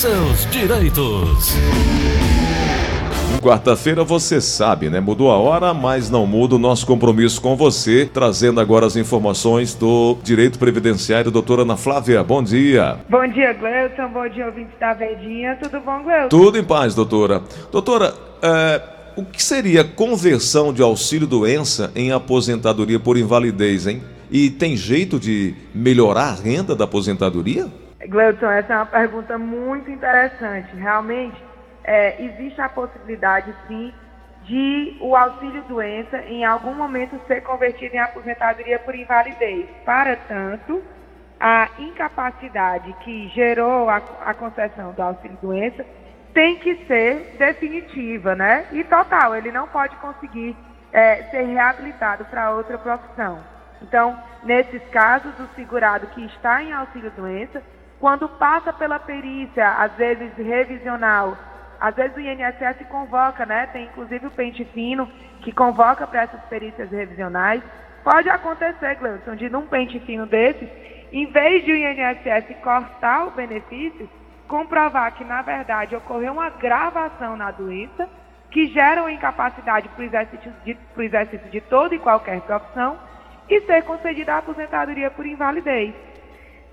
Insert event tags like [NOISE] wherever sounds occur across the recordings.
seus direitos. Quarta-feira você sabe, né? Mudou a hora, mas não muda o nosso compromisso com você, trazendo agora as informações do Direito Previdenciário. Doutora Ana Flávia, bom dia. Bom dia, Gleuton. Bom dia, ouvintes da Verdinha. Tudo bom, Gleuton? Tudo em paz, doutora. Doutora, é, o que seria conversão de auxílio-doença em aposentadoria por invalidez, hein? E tem jeito de melhorar a renda da aposentadoria? Gleuton, essa é uma pergunta muito interessante. Realmente, é, existe a possibilidade, sim, de o auxílio doença em algum momento ser convertido em aposentadoria por invalidez. Para tanto, a incapacidade que gerou a, a concessão do auxílio doença tem que ser definitiva, né? E total, ele não pode conseguir é, ser reabilitado para outra profissão. Então, nesses casos, o segurado que está em auxílio doença, quando passa pela perícia, às vezes revisional às vezes o INSS convoca, né? Tem inclusive o pente fino que convoca para essas perícias revisionais. Pode acontecer, Gleudson, de num pente fino desses, em vez de o INSS cortar o benefício, comprovar que, na verdade, ocorreu uma agravação na doença, que gera uma incapacidade para o exercício, de, exercício de toda e qualquer profissão, e ser concedida a aposentadoria por invalidez.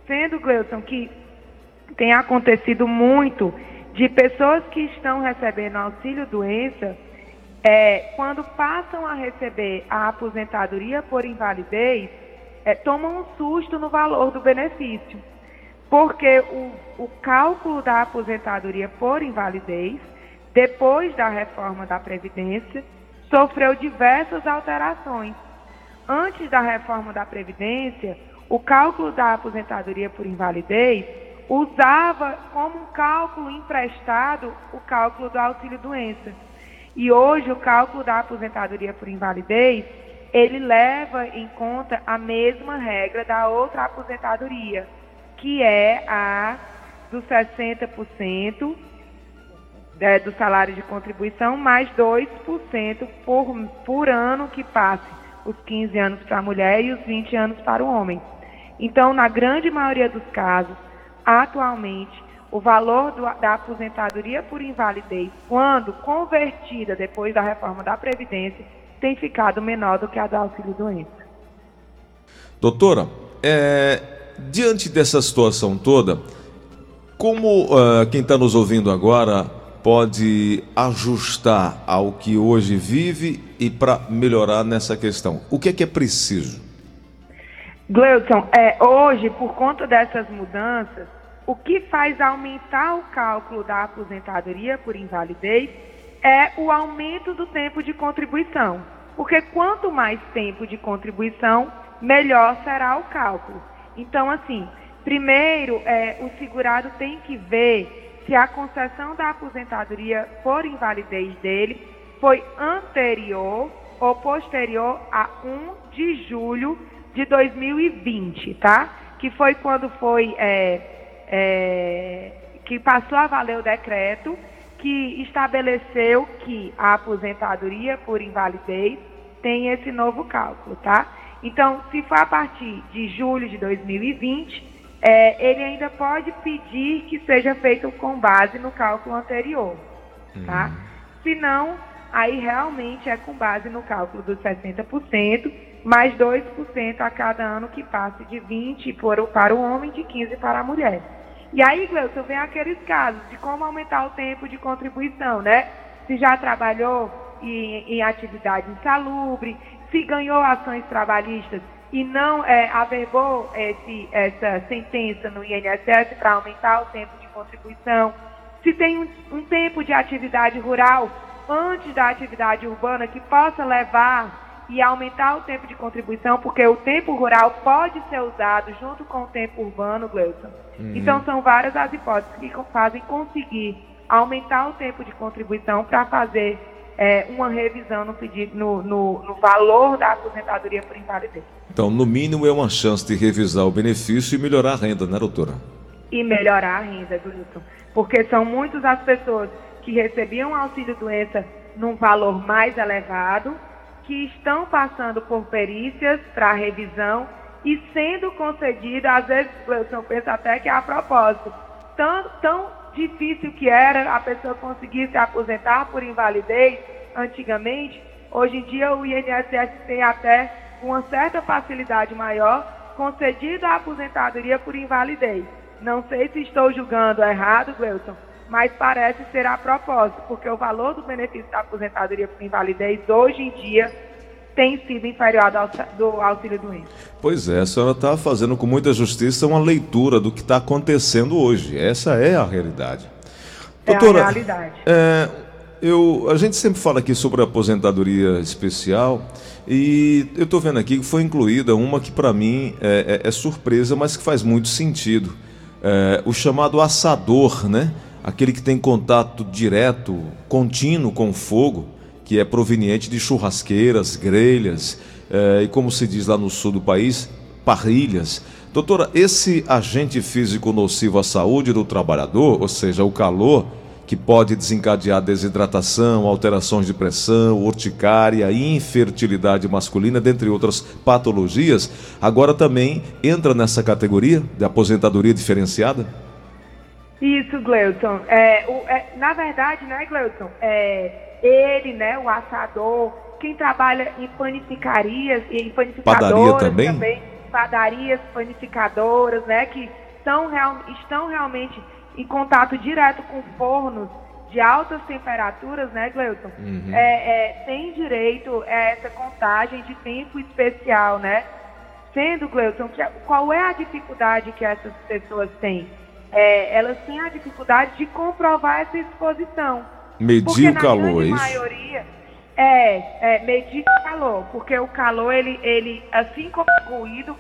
Sendo, Gleudson, que tem acontecido muito de pessoas que estão recebendo auxílio doença, é, quando passam a receber a aposentadoria por invalidez, é, tomam um susto no valor do benefício. Porque o, o cálculo da aposentadoria por invalidez, depois da reforma da Previdência, sofreu diversas alterações. Antes da reforma da Previdência, o cálculo da aposentadoria por invalidez usava como um cálculo emprestado o cálculo do auxílio-doença. E hoje o cálculo da aposentadoria por invalidez, ele leva em conta a mesma regra da outra aposentadoria, que é a dos 60% é, do salário de contribuição, mais 2% por, por ano que passe os 15 anos para a mulher e os 20 anos para o homem. Então, na grande maioria dos casos, atualmente, o valor do, da aposentadoria por invalidez, quando convertida depois da reforma da Previdência, tem ficado menor do que a do auxílio-doença. Doutora, é, diante dessa situação toda, como uh, quem está nos ouvindo agora pode ajustar ao que hoje vive e para melhorar nessa questão? O que é que é preciso? Gleuton, é, hoje, por conta dessas mudanças, o que faz aumentar o cálculo da aposentadoria por invalidez é o aumento do tempo de contribuição. Porque quanto mais tempo de contribuição, melhor será o cálculo. Então, assim, primeiro, é, o segurado tem que ver se a concessão da aposentadoria por invalidez dele foi anterior ou posterior a 1 de julho de 2020, tá? Que foi quando foi é, é, que passou a valer o decreto que estabeleceu que a aposentadoria por invalidez tem esse novo cálculo, tá? Então, se for a partir de julho de 2020, é, ele ainda pode pedir que seja feito com base no cálculo anterior, tá? Uhum. Se não, aí realmente é com base no cálculo dos 60%, mais 2% a cada ano que passe de 20 para o homem, de 15 para a mulher. E aí, Gleuton, vem aqueles casos de como aumentar o tempo de contribuição, né? Se já trabalhou em, em atividade insalubre, se ganhou ações trabalhistas e não é, averbou esse, essa sentença no INSS para aumentar o tempo de contribuição, se tem um, um tempo de atividade rural antes da atividade urbana que possa levar e aumentar o tempo de contribuição, porque o tempo rural pode ser usado junto com o tempo urbano, Gleuson. Uhum. Então, são várias as hipóteses que fazem conseguir aumentar o tempo de contribuição para fazer é, uma revisão no, pedido, no, no, no valor da aposentadoria por invalidez. Então, no mínimo, é uma chance de revisar o benefício e melhorar a renda, né, doutora? E melhorar a renda, Gleuson. Porque são muitas as pessoas que recebiam auxílio-doença num valor mais elevado que estão passando por perícias para revisão e sendo concedida, às vezes eu penso até que é a propósito, tão, tão difícil que era a pessoa conseguir se aposentar por invalidez antigamente, hoje em dia o INSS tem até uma certa facilidade maior concedida a aposentadoria por invalidez. Não sei se estou julgando errado, Gleuton, mas parece ser a propósito, porque o valor do benefício da aposentadoria por invalidez hoje em dia tem sido inferior ao do auxílio doença. Pois é, a senhora está fazendo com muita justiça uma leitura do que está acontecendo hoje. Essa é a realidade. Doutora, é a realidade. É, eu, a gente sempre fala aqui sobre a aposentadoria especial e eu estou vendo aqui que foi incluída uma que para mim é, é, é, surpresa, mas que faz muito sentido. É, o chamado assador, né? Aquele que tem contato direto, contínuo com o fogo que é proveniente de churrasqueiras, grelhas eh, e, como se diz lá no sul do país, parrilhas. Doutora, esse agente físico nocivo à saúde do trabalhador, ou seja, o calor, que pode desencadear desidratação, alterações de pressão, urticária, infertilidade masculina, dentre outras patologias, agora também entra nessa categoria de aposentadoria diferenciada? Isso, Gleuton. É, é, na verdade, né, Gleuton? É, ele, né, o assador, quem trabalha em panificarias e em panificadoras Padaria também? também, padarias, panificadoras, né, que são real, estão realmente em contato direto com fornos de altas temperaturas, né, Gleuton? Uhum. É, é, tem direito a essa contagem de tempo especial, né? Sendo, Gleuton, qual é a dificuldade que essas pessoas têm? É, elas têm a dificuldade de comprovar essa exposição. Medir o calor, é isso? maioria, é, é, medir o calor, porque o calor, ele, ele assim como o ruído,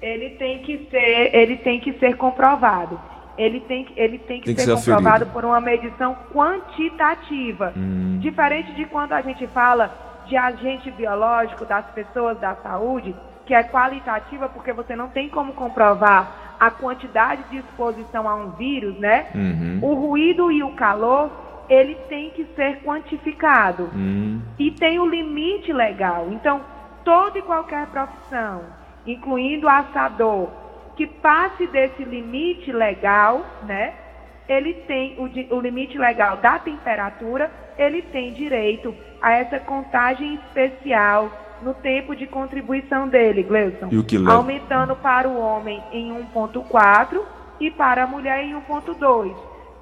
ele tem que ser, ele tem que ser comprovado. Ele tem, ele tem que, tem ser, que ser comprovado por uma medição quantitativa. Hum. Diferente de quando a gente fala de agente biológico das pessoas da saúde, que é qualitativa, porque você não tem como comprovar a quantidade de exposição a um vírus, né? Uhum. O ruído e o calor ele tem que ser quantificado. Hum. E tem o limite legal. Então, toda e qualquer profissão, incluindo o assador, que passe desse limite legal, né? Ele tem o, o limite legal da temperatura, ele tem direito a essa contagem especial no tempo de contribuição dele, Gleison. Aumentando para o homem em 1.4 e para a mulher em 1.2.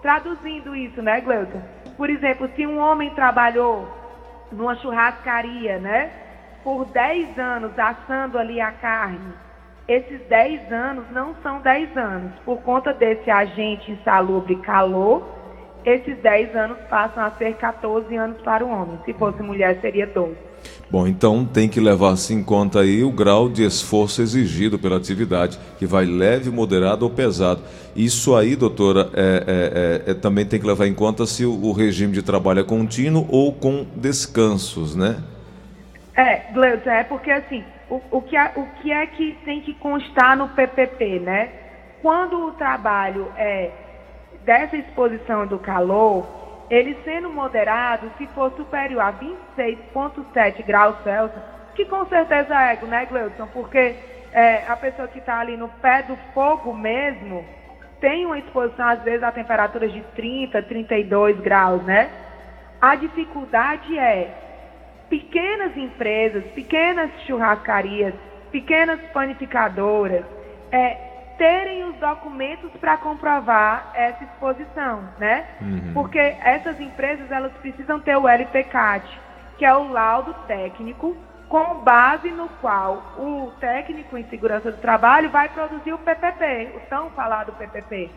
Traduzindo isso, né, Gleuton? Por exemplo, se um homem trabalhou numa churrascaria, né, por 10 anos assando ali a carne, esses 10 anos não são 10 anos. Por conta desse agente insalubre calor, esses 10 anos passam a ser 14 anos para o homem. Se fosse mulher, seria 12. Bom, então tem que levar-se em conta aí o grau de esforço exigido pela atividade, que vai leve, moderado ou pesado. Isso aí, doutora, é, é, é, é também tem que levar em conta se o, o, regime de trabalho é contínuo ou com descansos, né? É, Gleuton, é porque assim, o, o, que o que é que tem que constar no PPP, né? Quando o trabalho é dessa exposição do calor, ele sendo moderado, se for superior a 26,7 graus Celsius, que com certeza é, né, Gleudson? Porque é, a pessoa que está ali no pé do fogo mesmo tem uma exposição, às vezes, a temperaturas de 30, 32 graus, né? A dificuldade é pequenas empresas, pequenas churrascarias, pequenas panificadoras, é, terem os documentos para comprovar essa exposição, né? Uhum. Porque essas empresas elas precisam ter o LPCAT, que é o laudo técnico com base no qual o técnico em segurança do trabalho vai produzir o PPP, o tão falado PPP,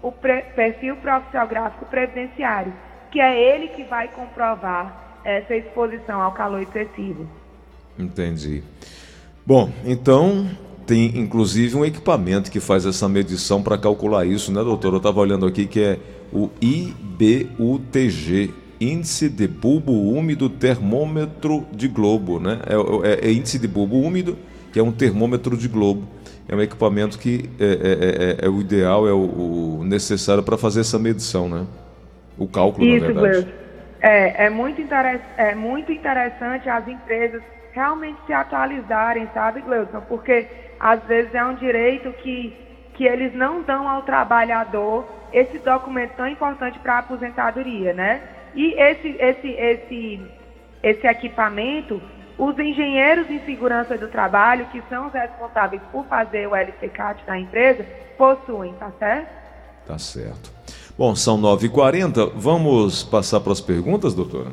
o perfil profissional gráfico previdenciário, que é ele que vai comprovar essa exposição ao calor excessivo. Entendi. Bom, então tem inclusive um equipamento que faz essa medição para calcular isso, né, doutor? Eu estava olhando aqui que é o IBUTG, Índice de Bulbo Úmido Termômetro de Globo, né? É, é, é, índice de bulbo úmido, que é um termômetro de globo. É um equipamento que é, é, é, é o ideal, é o, o necessário para fazer essa medição, né? O cálculo, Isso, na verdade. É, é, muito é muito interessante as empresas realmente se atualizarem, sabe, Gleudson? Porque às vezes é um direito que, que eles não dão ao trabalhador esse documento tão importante para a aposentadoria, né? E esse, esse, esse, esse equipamento, os engenheiros em segurança do trabalho, que são os responsáveis por fazer o LCCAT da empresa, possuem, tá certo? Tá certo. Bom, são 9h40. Vamos passar para as perguntas, doutora?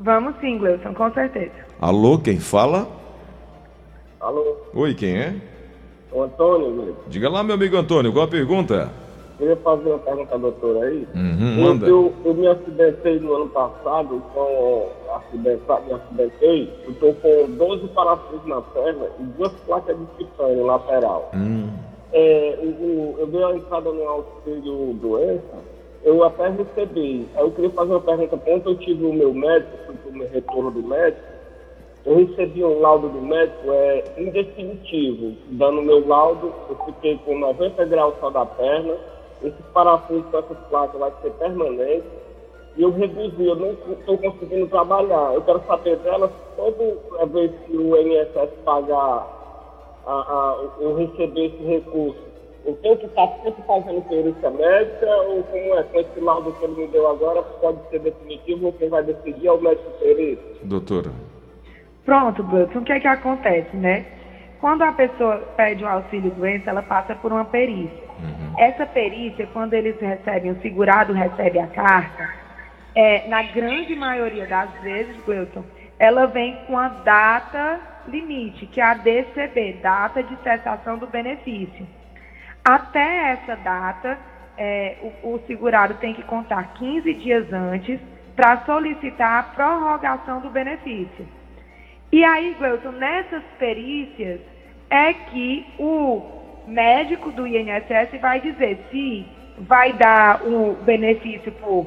Vamos sim, Gleuson, com certeza. Alô, quem fala? Alô? Oi, quem é? O Antônio, meu. Diga lá, meu amigo Antônio, qual a pergunta? Eu ia fazer uma pergunta à doutora aí. Uhum, eu, manda. eu, eu me acidentei no ano passado, com acidentado, me acidentei, eu estou com 12 parafusos na perna e duas placas de titânio lateral. Hum. É, eu, eu dei a entrada no auxílio doença, eu até recebi. Aí eu queria fazer uma pergunta, quando eu tive o meu médico, fui o meu retorno do médico, eu recebi um laudo do médico é, indefinitivo, dando meu laudo, eu fiquei com 90 graus só da perna, esse parafuso com essas placas vai ser permanente, e eu reduzi, eu não estou conseguindo trabalhar. Eu quero saber dela toda vez que o INSS pagar, a, a, eu receber esse recurso, eu tenho que estar sempre fazendo perícia médica, ou como é, com esse laudo que ele me deu agora, pode ser definitivo, quem vai decidir é o médico perito. Doutora. Pronto, Gleudson, o que é que acontece, né? Quando a pessoa pede o auxílio doença, ela passa por uma perícia. Uhum. Essa perícia, quando eles recebem, o segurado recebe a carta, é, na grande maioria das vezes, Gleuton, ela vem com a data limite, que é a DCB, data de cessação do benefício. Até essa data, é, o, o segurado tem que contar 15 dias antes para solicitar a prorrogação do benefício. E aí, Gleuton, nessas perícias é que o médico do INSS vai dizer se vai dar o benefício por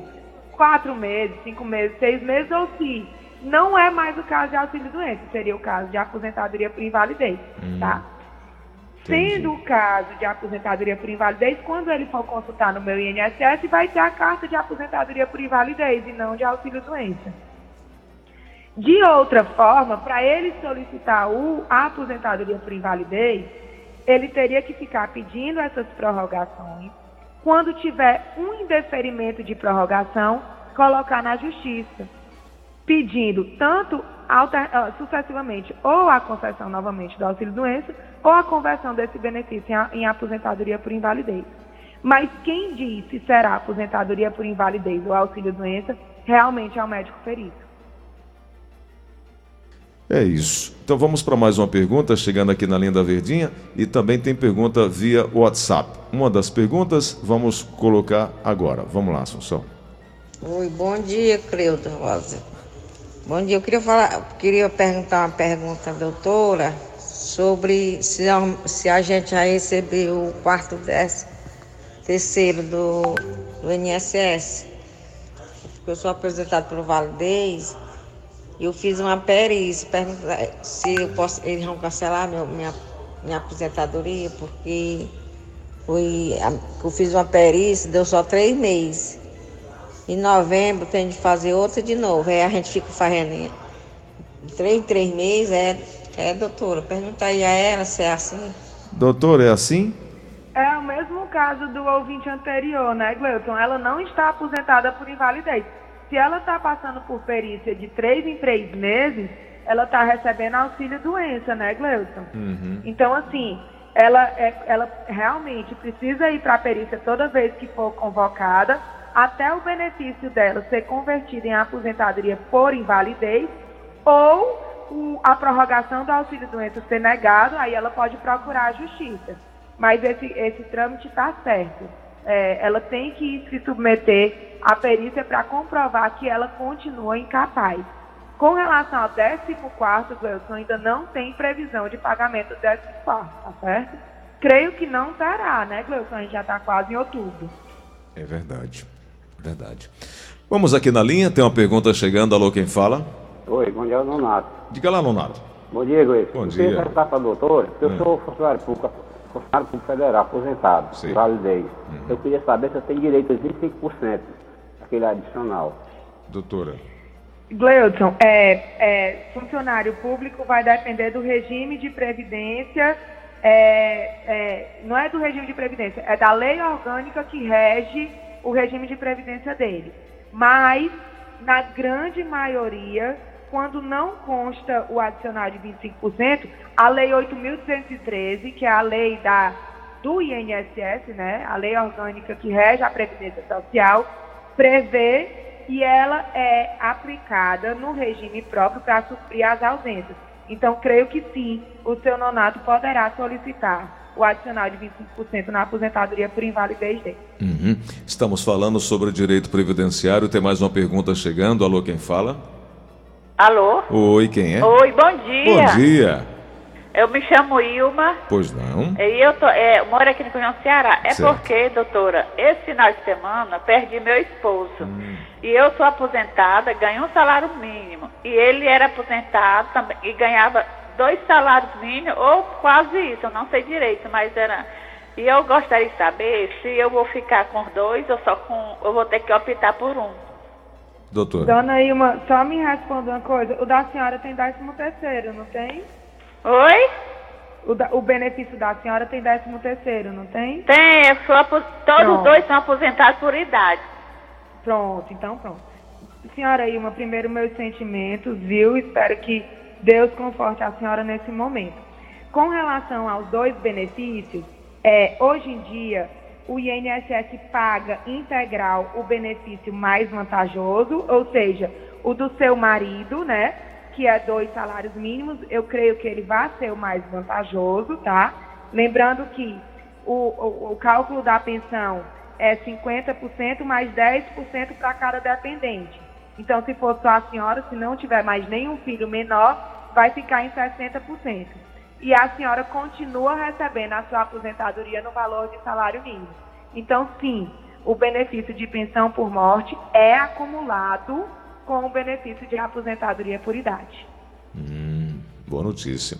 quatro meses, cinco meses, seis meses, ou se não é mais o caso de auxílio doença, seria o caso de aposentadoria por invalidez, hum, tá? Sendo o caso de aposentadoria por invalidez, quando ele for consultar no meu INSS, vai ter a carta de aposentadoria por invalidez e não de auxílio doença. De outra forma, para ele solicitar o, a aposentadoria por invalidez, ele teria que ficar pedindo essas prorrogações. Quando tiver um indeferimento de prorrogação, colocar na justiça, pedindo tanto alter, uh, sucessivamente ou a concessão novamente do auxílio-doença ou a conversão desse benefício em, em aposentadoria por invalidez. Mas quem diz se será aposentadoria por invalidez ou auxílio-doença realmente é o médico perito. É isso. Então vamos para mais uma pergunta, chegando aqui na linha da Verdinha, e também tem pergunta via WhatsApp. Uma das perguntas vamos colocar agora. Vamos lá, Assunção. Oi, bom dia, Cleuda Rosa. Bom dia, eu queria falar, queria perguntar uma pergunta doutora sobre se a, se a gente já recebeu o quarto décimo terceiro do, do INSS. Eu sou apresentado pelo Validez eu fiz uma perícia, perguntar se eu posso, eles vão cancelar meu, minha, minha aposentadoria, porque foi, eu fiz uma perícia, deu só três meses. Em novembro tem de fazer outra de novo. Aí a gente fica fazendo três em três meses. É, é, doutora, pergunta aí a ela se é assim. Doutora, é assim? É o mesmo caso do ouvinte anterior, né, Gleuton? Ela não está aposentada por invalidez se ela está passando por perícia de três em três meses, ela está recebendo auxílio doença, né, Gleuson? Uhum. Então, assim, ela, é, ela realmente precisa ir para a perícia toda vez que for convocada, até o benefício dela ser convertido em aposentadoria por invalidez, ou a prorrogação do auxílio doença ser negado, aí ela pode procurar a justiça. Mas esse, esse trâmite está certo. É, ela tem que se submeter a perícia para comprovar que ela continua incapaz. Com relação ao 14 Gleuson, ainda não tem previsão de pagamento do 14 tá certo? Creio que não terá, né, Gleuson? A gente já está quase em outubro. É verdade, verdade. Vamos aqui na linha, tem uma pergunta chegando. Alô, quem fala? Oi, bom dia, Nonato. Diga lá, Nonato. Bom dia, Gleuson. Bom eu dia. Eu queria perguntar para a doutora, eu hum. sou funcionário público, funcionário público federal, aposentado, Sim. validez. Uhum. Eu queria saber se eu tenho direito a 25% aquele adicional. Doutora. Gleudson, é, é, funcionário público vai depender do regime de previdência é, é, não é do regime de previdência, é da lei orgânica que rege o regime de previdência dele. Mas, na grande maioria, quando não consta o adicional de 25%, a lei 8.213, que é a lei da, do INSS, né, a lei orgânica que rege a previdência social, prevê e ela é aplicada no regime próprio para suprir as ausências. Então, creio que sim, o seu nonato poderá solicitar o adicional de 25% na aposentadoria por invalidez dele. Uhum. Estamos falando sobre o direito previdenciário. Tem mais uma pergunta chegando. Alô, quem fala? Alô? Oi, quem é? Oi, bom dia. Bom dia. Eu me chamo Ilma. Pois não. E eu tô, é, moro aqui no Cunhão Ceará. É certo. porque, doutora, esse final de semana perdi meu esposo. Hum. E eu sou aposentada, ganho um salário mínimo. E ele era aposentado também e ganhava dois salários mínimos, ou quase isso, eu não sei direito, mas era. E eu gostaria de saber se eu vou ficar com dois ou só com. Eu vou ter que optar por um. Doutora. Dona Ilma, só me responda uma coisa. O da senhora tem décimo terceiro, não tem? Oi? O, da, o benefício da senhora tem décimo terceiro, não tem? Tem, eu sou, todos pronto. dois são aposentados por idade. Pronto, então pronto. Senhora Ilma, primeiro meus sentimentos, viu? Espero que Deus conforte a senhora nesse momento. Com relação aos dois benefícios, é, hoje em dia o INSS paga integral o benefício mais vantajoso, ou seja, o do seu marido, né? que é dois salários mínimos, eu creio que ele vai ser o mais vantajoso, tá? Lembrando que o, o, o cálculo da pensão é 50% mais 10% para cada dependente. Então, se for só a senhora, se não tiver mais nenhum filho menor, vai ficar em 60%. E a senhora continua recebendo a sua aposentadoria no valor de salário mínimo. Então, sim, o benefício de pensão por morte é acumulado com o benefício de aposentadoria por idade. Hum, boa notícia.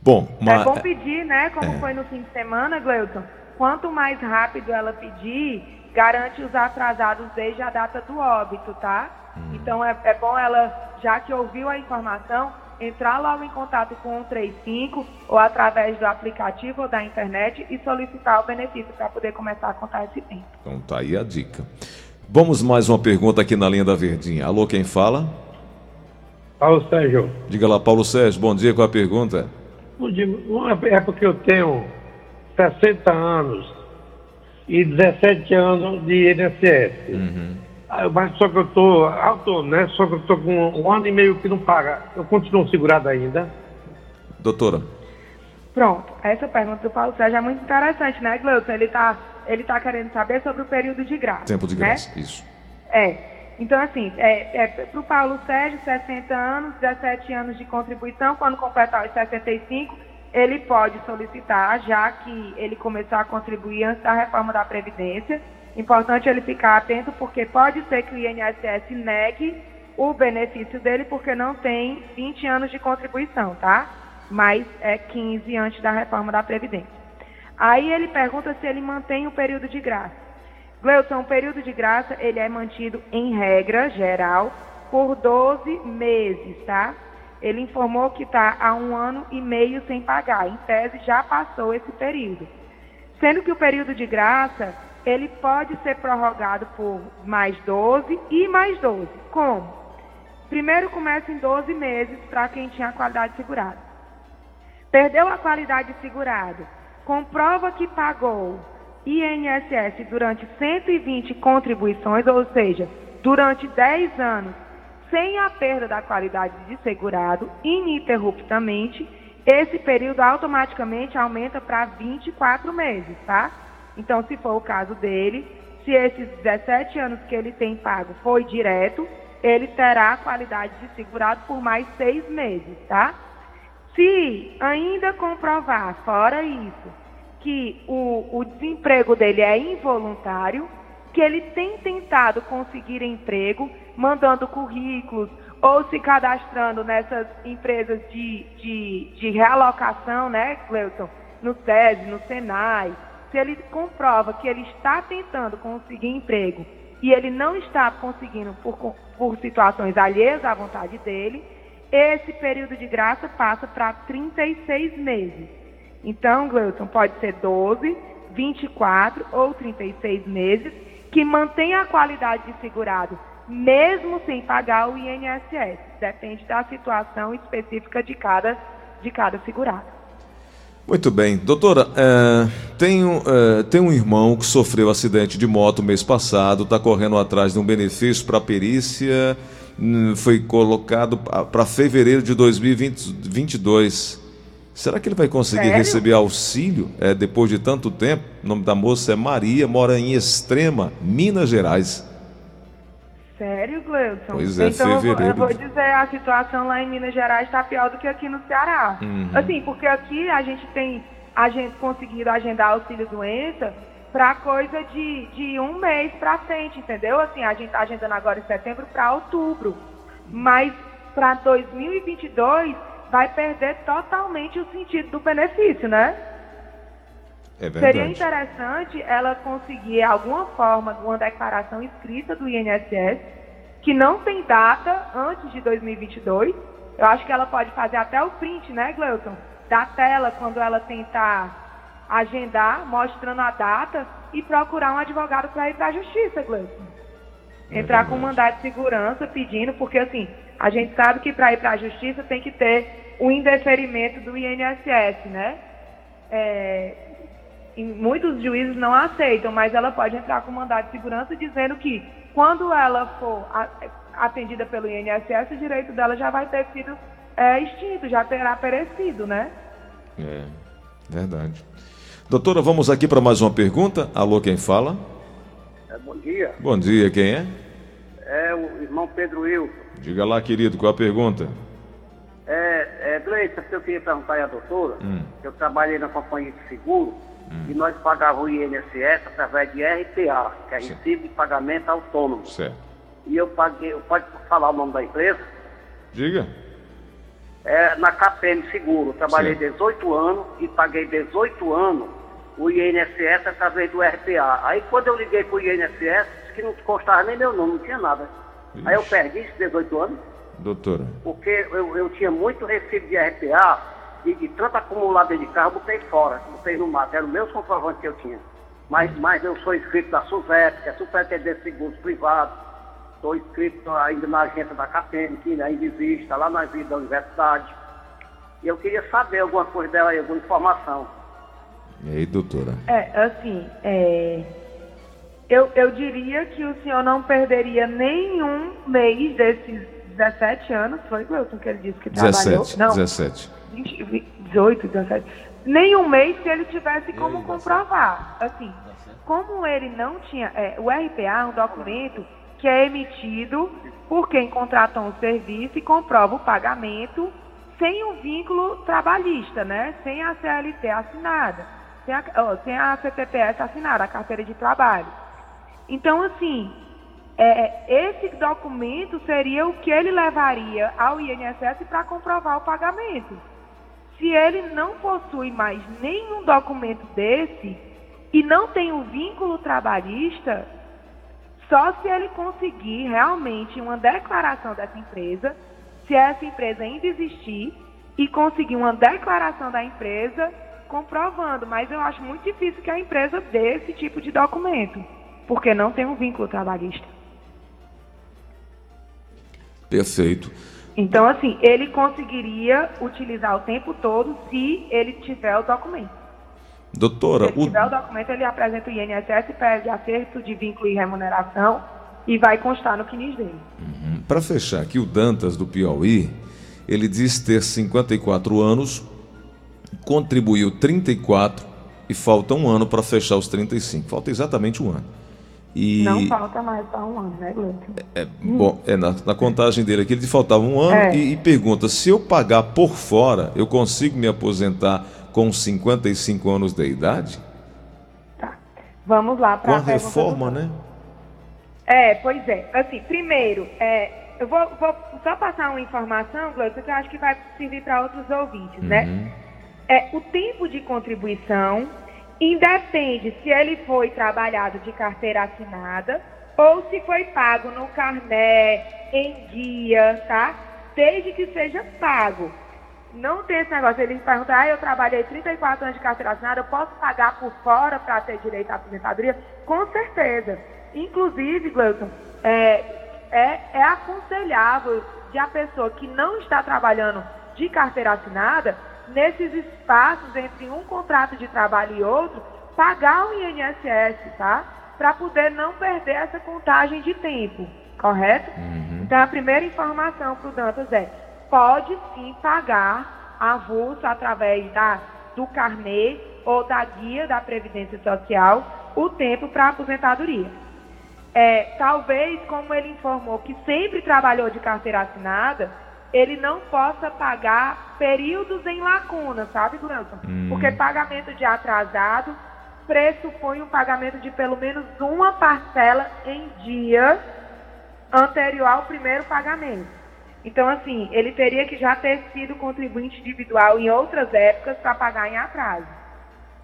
Bom, mas... É bom pedir, né? Como é. foi no fim de semana, Gleuton. Quanto mais rápido ela pedir, garante os atrasados desde a data do óbito, tá? Hum. Então é, é bom ela, já que ouviu a informação, entrar logo em contato com o 35 ou através do aplicativo ou da internet e solicitar o benefício para poder começar a contar esse tempo. Então tá aí a dica. Vamos mais uma pergunta aqui na linha da Verdinha. Alô, quem fala? Paulo Sérgio. Diga lá, Paulo Sérgio, bom dia, qual a pergunta? Bom dia, é porque eu tenho 60 anos e 17 anos de INSS. Uhum. Mas só que eu estou autônomo, né? Só que eu estou com um ano e meio que não paga. Eu continuo segurado ainda. Doutora. Pronto, essa pergunta do Paulo Sérgio é muito interessante, né, Gleuton? Ele está ele tá querendo saber sobre o período de graça. Tempo de né? graça, né? isso. É. Então, assim, é, é, para o Paulo Sérgio, 60 anos, 17 anos de contribuição, quando completar os 65, ele pode solicitar, já que ele começou a contribuir antes da reforma da Previdência. Importante ele ficar atento, porque pode ser que o INSS negue o benefício dele, porque não tem 20 anos de contribuição, tá? Mas é 15 antes da reforma da Previdência. Aí ele pergunta se ele mantém o período de graça. Gleuton, o período de graça, ele é mantido em regra geral por 12 meses, tá? Ele informou que está há um ano e meio sem pagar. Em tese, já passou esse período. Sendo que o período de graça, ele pode ser prorrogado por mais 12 e mais 12. Como? Primeiro começa em 12 meses para quem tinha a qualidade segurada. Perdeu a qualidade segurada comprova que pagou INSS durante 120 contribuições, ou seja, durante 10 anos, sem a perda da qualidade de segurado, ininterruptamente, esse período automaticamente aumenta para 24 meses, tá? Então, se for o caso dele, se esses 17 anos que ele tem pago foi direto, ele terá a qualidade de segurado por mais seis meses, tá? Se ainda comprovar, fora isso, que o, o desemprego dele é involuntário, que ele tem tentado conseguir emprego, mandando currículos ou se cadastrando nessas empresas de, de, de realocação, né, Cleuton? No SESI, no SENAI. Se ele comprova que ele está tentando conseguir emprego e ele não está conseguindo por, por situações alheias à vontade dele, esse período de graça passa para 36 meses. Então, Gleuton, pode ser 12, 24 ou 36 meses, que mantém a qualidade de segurado, mesmo sem pagar o INSS. Depende da situação específica de cada, de cada segurado. Muito bem. Doutora, é, tenho, é, tem um irmão que sofreu acidente de moto mês passado, está correndo atrás de um benefício para a perícia, hum, foi colocado para fevereiro de 2022. Será que ele vai conseguir Sério? receber auxílio é, depois de tanto tempo? O nome da moça é Maria, mora em Extrema, Minas Gerais. Sério, Gleudson? Pois é, então, fevereiro. Eu vou dizer, a situação lá em Minas Gerais está pior do que aqui no Ceará. Uhum. Assim, porque aqui a gente tem a gente conseguido agendar auxílio doença para coisa de, de um mês para frente, entendeu? Assim, a gente está agendando agora em setembro para outubro. Mas para 2022 vai perder totalmente o sentido do benefício, né? É Seria interessante ela conseguir alguma forma de uma declaração escrita do INSS que não tem data antes de 2022. Eu acho que ela pode fazer até o print, né, Gleuton? Da tela quando ela tentar agendar, mostrando a data e procurar um advogado para ir para a justiça, Gleuton. É Entrar é com mandado de segurança pedindo, porque assim, a gente sabe que para ir para a justiça tem que ter o indeferimento do INSS, né? É, muitos juízes não aceitam, mas ela pode entrar com mandado de segurança dizendo que quando ela for atendida pelo INSS, o direito dela já vai ter sido é, extinto, já terá perecido, né? É, verdade. Doutora, vamos aqui para mais uma pergunta. Alô, quem fala? É, bom dia. Bom dia, quem é? É o irmão Pedro Wilson. Diga lá, querido, qual a pergunta? É, é Gleison, eu queria perguntar à doutora, hum. eu trabalhei na companhia de seguro, Hum. E nós pagávamos o INSS através de RPA, que é Recibo de Pagamento Autônomo. Certo. E eu paguei, pode falar o nome da empresa? Diga. É, na KPM Seguro. trabalhei certo. 18 anos e paguei 18 anos o INSS através do RPA. Aí quando eu liguei para o INSS, que não constava nem meu nome, não tinha nada. Ixi. Aí eu perdi esses 18 anos. Doutora. Porque eu, eu tinha muito recibo de RPA e, e tanto acumulado de carro, botei fora, botei no mato, eram meus comprovantes que eu tinha. Mas, mas eu sou inscrito da SUVEP, que é Superintendente de Seguros Privados, estou inscrito ainda na agência da CAPEM, que ainda existe, está lá na vida da universidade. E eu queria saber alguma coisa dela aí, alguma informação. E aí, doutora? É, assim, é, eu, eu diria que o senhor não perderia nenhum mês desses 17 anos, foi, Wilton, que ele disse que 17, trabalhou? Não, 17. 20, 18, 17, nem um mês se ele tivesse como comprovar. Assim, como ele não tinha. É, o RPA é um documento que é emitido por quem contratou um serviço e comprova o pagamento sem um vínculo trabalhista, né? Sem a CLT assinada, sem a, oh, sem a CTPS assinada, a carteira de trabalho. Então, assim, é, esse documento seria o que ele levaria ao INSS para comprovar o pagamento. Se ele não possui mais nenhum documento desse e não tem o um vínculo trabalhista, só se ele conseguir realmente uma declaração dessa empresa, se essa empresa ainda existir, e conseguir uma declaração da empresa comprovando. Mas eu acho muito difícil que a empresa dê esse tipo de documento, porque não tem um vínculo trabalhista. Perfeito. Então, assim, ele conseguiria utilizar o tempo todo se ele tiver o documento. Doutora, se ele tiver o documento, ele apresenta o INSS, pede acerto de vínculo e remuneração e vai constar no CNIS dele. Uhum. Para fechar aqui, o Dantas do Piauí, ele diz ter 54 anos, contribuiu 34 e falta um ano para fechar os 35. Falta exatamente um ano. E... Não falta mais para um ano, né, Gleison? É, bom, é na, na, contagem dele aqui, ele faltava um ano é. e, e, pergunta: se eu pagar por fora, eu consigo me aposentar com 55 anos de idade? Tá. Vamos lá para a reforma, né? É, pois é. Assim, primeiro, é, eu vou, vou, só passar uma informação, Gleison, que eu acho que vai servir para outros ouvintes, né? uhum. né? É, o tempo de contribuição independe se ele foi trabalhado de carteira assinada ou se foi pago no carné, em dia, tá? Desde que seja pago. não tem esse negócio. Ele pergunta, ah, eu trabalhei 34 anos de carteira assinada, eu posso pagar por fora para ter direito à aposentadoria? Com certeza. Inclusive, Gleuton, é, é, é aconselhável de a pessoa que não está trabalhando de carteira assinada, nesses espaços entre um contrato de trabalho e outro, pagar o INSS, tá? Para poder não perder essa contagem de tempo, correto? Uhum. Então, a primeira informação para o Dantas é, pode sim pagar avulso através da, do carnê ou da guia da Previdência Social o tempo para aposentadoria. É, talvez, como ele informou que sempre trabalhou de carteira assinada, ele não possa pagar períodos em lacuna, sabe, Gleison? Hum. Porque pagamento de atrasado pressupõe um pagamento de pelo menos uma parcela em dia anterior ao primeiro pagamento. Então, assim, ele teria que já ter sido contribuinte individual em outras épocas para pagar em atraso.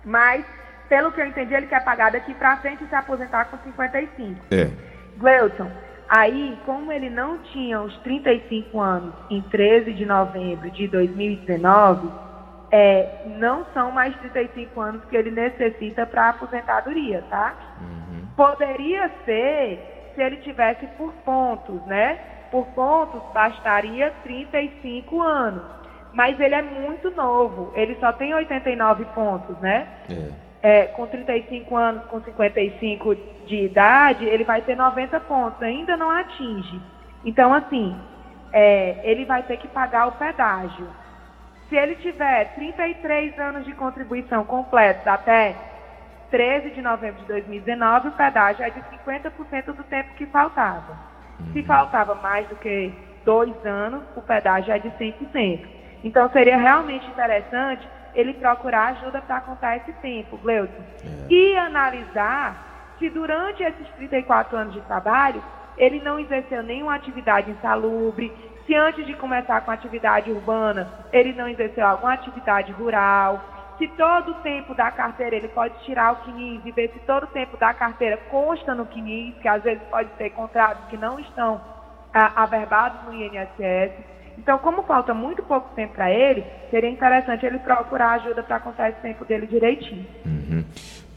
Mas, pelo que eu entendi, ele quer pagar daqui para frente e se aposentar com 55. É. Gleuton, Aí, como ele não tinha os 35 anos em 13 de novembro de 2019, é, não são mais 35 anos que ele necessita para aposentadoria, tá? Uhum. Poderia ser se ele tivesse por pontos, né? Por pontos bastaria 35 anos. Mas ele é muito novo, ele só tem 89 pontos, né? É é, com 35 anos, com 55 de idade, ele vai ter 90 pontos, ainda não atinge. Então, assim, é, ele vai ter que pagar o pedágio. Se ele tiver 33 anos de contribuição completos até 13 de novembro de 2019, o pedágio é de 50% do tempo que faltava. Se uhum. faltava mais do que dois anos, o pedágio é de 100%. Então, seria realmente interessante ele procurar ajuda para contar esse tempo, Gleuton. É. E analisar se durante esses 34 anos de trabalho ele não exerceu nenhuma atividade insalubre, se antes de começar com a atividade urbana ele não exerceu alguma atividade rural, se todo o tempo da carteira ele pode tirar o CNIS e ver se todo o tempo da carteira consta no CNIS, que às vezes pode ter contratos que não estão ah, averbados no INSS. Então, como falta muito pouco tempo para ele, seria interessante ele procurar ajuda para contar esse tempo dele direitinho. Uhum.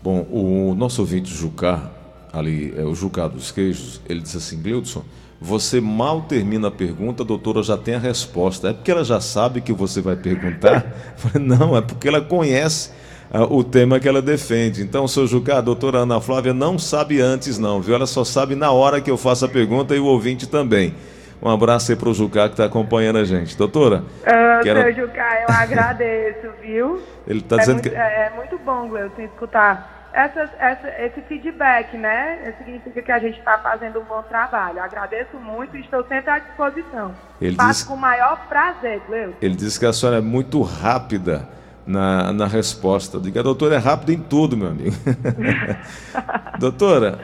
Bom, o nosso ouvinte Jucá, ali, é o Jucá dos Queijos, ele disse assim, Glildson, você mal termina a pergunta, a doutora já tem a resposta. É porque ela já sabe que você vai perguntar? [LAUGHS] Não, é porque ela conhece uh, o tema que ela defende. Então, seu Jucá, a doutora Ana Flávia não sabe antes, não, viu? Ela só sabe na hora que eu faço a pergunta e o ouvinte também. Um abraço aí para o Jucá que está acompanhando a gente. Doutora. Uh, quero... Seu Jucá, eu [LAUGHS] agradeço, viu? Ele está é dizendo muito, que. É, é muito bom, Gleuton, escutar essa, essa, esse feedback, né? Significa que a gente está fazendo um bom trabalho. Agradeço muito e estou sempre à disposição. Ele Faço diz... com o maior prazer, Gleuton. Ele disse que a senhora é muito rápida na, na resposta. Diga, a doutora é rápida em tudo, meu amigo. [LAUGHS] doutora.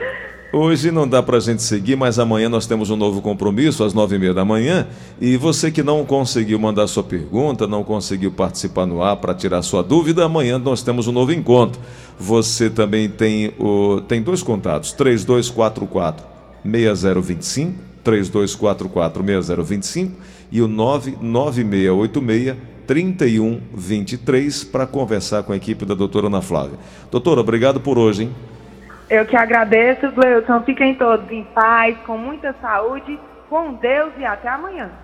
Hoje não dá para a gente seguir, mas amanhã nós temos um novo compromisso às nove e meia da manhã. E você que não conseguiu mandar sua pergunta, não conseguiu participar no ar para tirar sua dúvida, amanhã nós temos um novo encontro. Você também tem, o, tem dois contatos: 3244 6025, 3244 6025 e o 99686 3123 para conversar com a equipe da doutora Ana Flávia. Doutora, obrigado por hoje, hein? Eu que agradeço, Gleuton. Fiquem todos em paz, com muita saúde, com Deus e até amanhã.